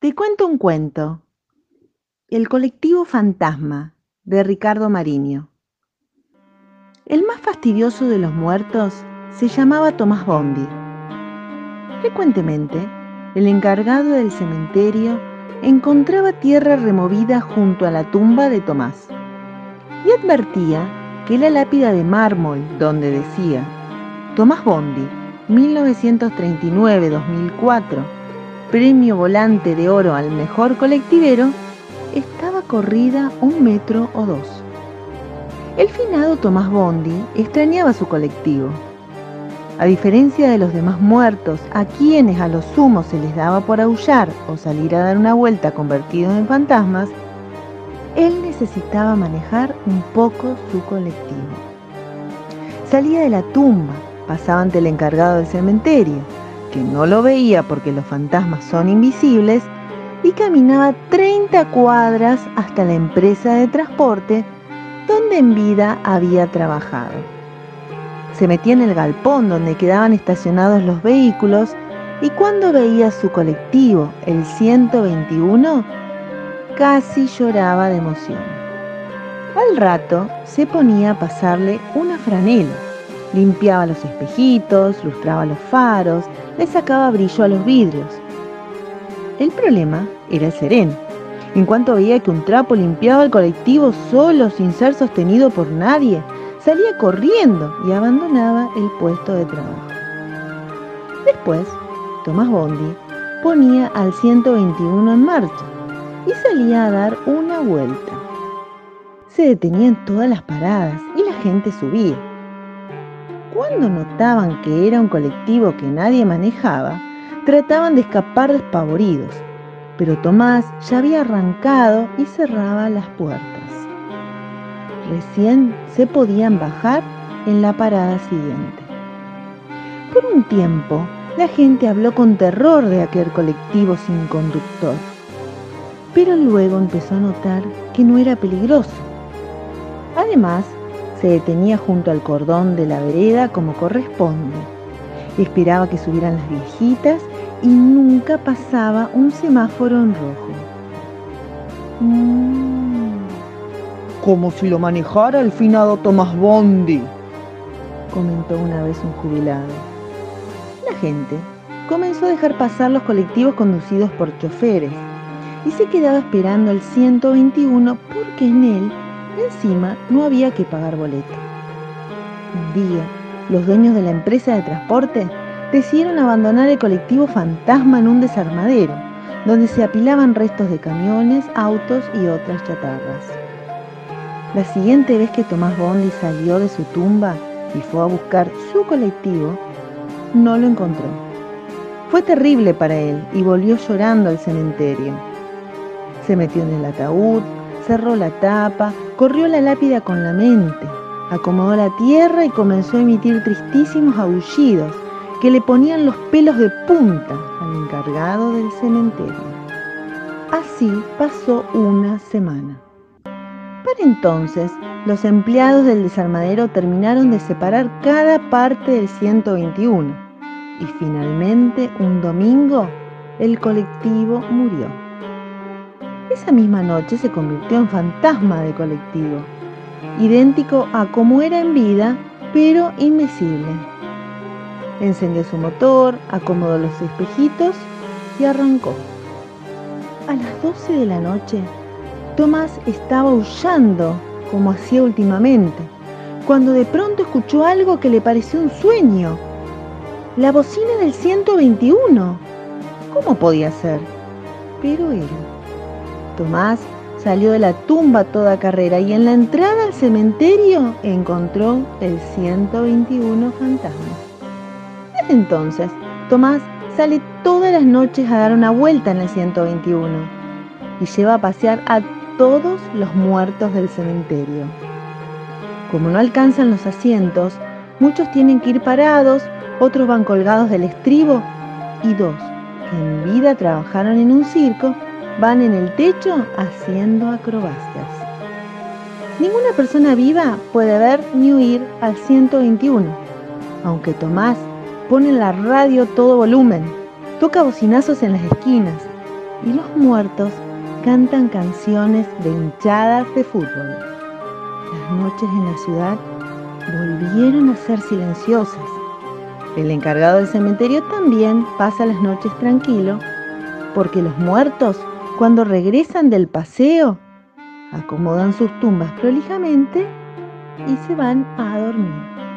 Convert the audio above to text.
Te cuento un cuento. El colectivo fantasma de Ricardo Mariño. El más fastidioso de los muertos se llamaba Tomás Bondi. Frecuentemente, el encargado del cementerio encontraba tierra removida junto a la tumba de Tomás y advertía que la lápida de mármol donde decía Tomás Bondi, 1939-2004, premio volante de oro al mejor colectivero, estaba corrida un metro o dos. El finado Tomás Bondi extrañaba su colectivo. A diferencia de los demás muertos, a quienes a lo sumo se les daba por aullar o salir a dar una vuelta convertidos en fantasmas, él necesitaba manejar un poco su colectivo. Salía de la tumba, pasaba ante el encargado del cementerio, que no lo veía porque los fantasmas son invisibles, y caminaba 30 cuadras hasta la empresa de transporte donde en vida había trabajado. Se metía en el galpón donde quedaban estacionados los vehículos y cuando veía su colectivo, el 121, casi lloraba de emoción. Al rato se ponía a pasarle una franela, limpiaba los espejitos, lustraba los faros, le sacaba brillo a los vidrios. El problema era el sereno en cuanto veía que un trapo limpiaba el colectivo solo, sin ser sostenido por nadie, salía corriendo y abandonaba el puesto de trabajo. Después, Tomás Bondi ponía al 121 en marcha y salía a dar una vuelta. Se detenían todas las paradas y la gente subía. Cuando notaban que era un colectivo que nadie manejaba, trataban de escapar despavoridos pero Tomás ya había arrancado y cerraba las puertas. Recién se podían bajar en la parada siguiente. Por un tiempo, la gente habló con terror de aquel colectivo sin conductor, pero luego empezó a notar que no era peligroso. Además, se detenía junto al cordón de la vereda como corresponde. Esperaba que subieran las viejitas y nunca pasaba un semáforo en rojo. Mm. Como si lo manejara el finado Tomás Bondi, comentó una vez un jubilado. La gente comenzó a dejar pasar los colectivos conducidos por choferes y se quedaba esperando el 121 porque en él encima no había que pagar boleto. Un día, los dueños de la empresa de transporte decidieron abandonar el colectivo fantasma en un desarmadero, donde se apilaban restos de camiones, autos y otras chatarras. La siguiente vez que Tomás Bondi salió de su tumba y fue a buscar su colectivo, no lo encontró. Fue terrible para él y volvió llorando al cementerio. Se metió en el ataúd, cerró la tapa, corrió la lápida con la mente, acomodó la tierra y comenzó a emitir tristísimos aullidos que le ponían los pelos de punta al encargado del cementerio. Así pasó una semana. Para entonces, los empleados del desarmadero terminaron de separar cada parte del 121 y finalmente un domingo el colectivo murió. Esa misma noche se convirtió en fantasma de colectivo, idéntico a como era en vida, pero invisible. Encendió su motor, acomodó los espejitos y arrancó. A las 12 de la noche, Tomás estaba huyendo como hacía últimamente, cuando de pronto escuchó algo que le pareció un sueño. La bocina del 121. ¿Cómo podía ser? Pero era. Tomás salió de la tumba toda carrera y en la entrada al cementerio encontró el 121 fantasma entonces, Tomás sale todas las noches a dar una vuelta en el 121 y lleva a pasear a todos los muertos del cementerio. Como no alcanzan los asientos, muchos tienen que ir parados, otros van colgados del estribo y dos, que en vida trabajaron en un circo, van en el techo haciendo acrobacias. Ninguna persona viva puede ver ni huir al 121, aunque Tomás Pone la radio todo volumen, toca bocinazos en las esquinas, y los muertos cantan canciones de hinchadas de fútbol. Las noches en la ciudad volvieron a ser silenciosas. El encargado del cementerio también pasa las noches tranquilo, porque los muertos, cuando regresan del paseo, acomodan sus tumbas prolijamente y se van a dormir.